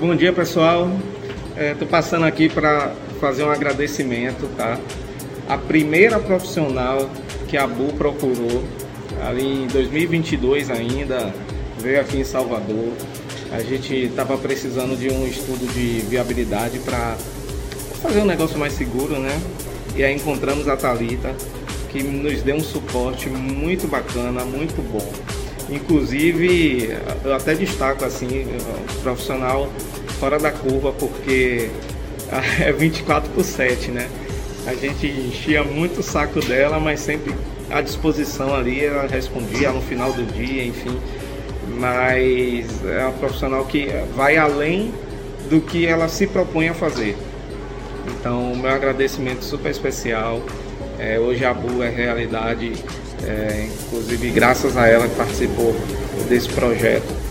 Bom dia pessoal, estou é, passando aqui para fazer um agradecimento, tá? A primeira profissional que a Bu procurou, ali em 2022 ainda, veio aqui em Salvador. A gente estava precisando de um estudo de viabilidade para fazer um negócio mais seguro, né? E aí encontramos a Talita, que nos deu um suporte muito bacana, muito bom. Inclusive, eu até destaco assim, profissional fora da curva, porque é 24 por 7, né? A gente enchia muito o saco dela, mas sempre à disposição ali, ela respondia no final do dia, enfim. Mas é uma profissional que vai além do que ela se propõe a fazer. Então, meu agradecimento super especial. É, hoje a Bu é realidade é, inclusive graças a ela que participou desse projeto.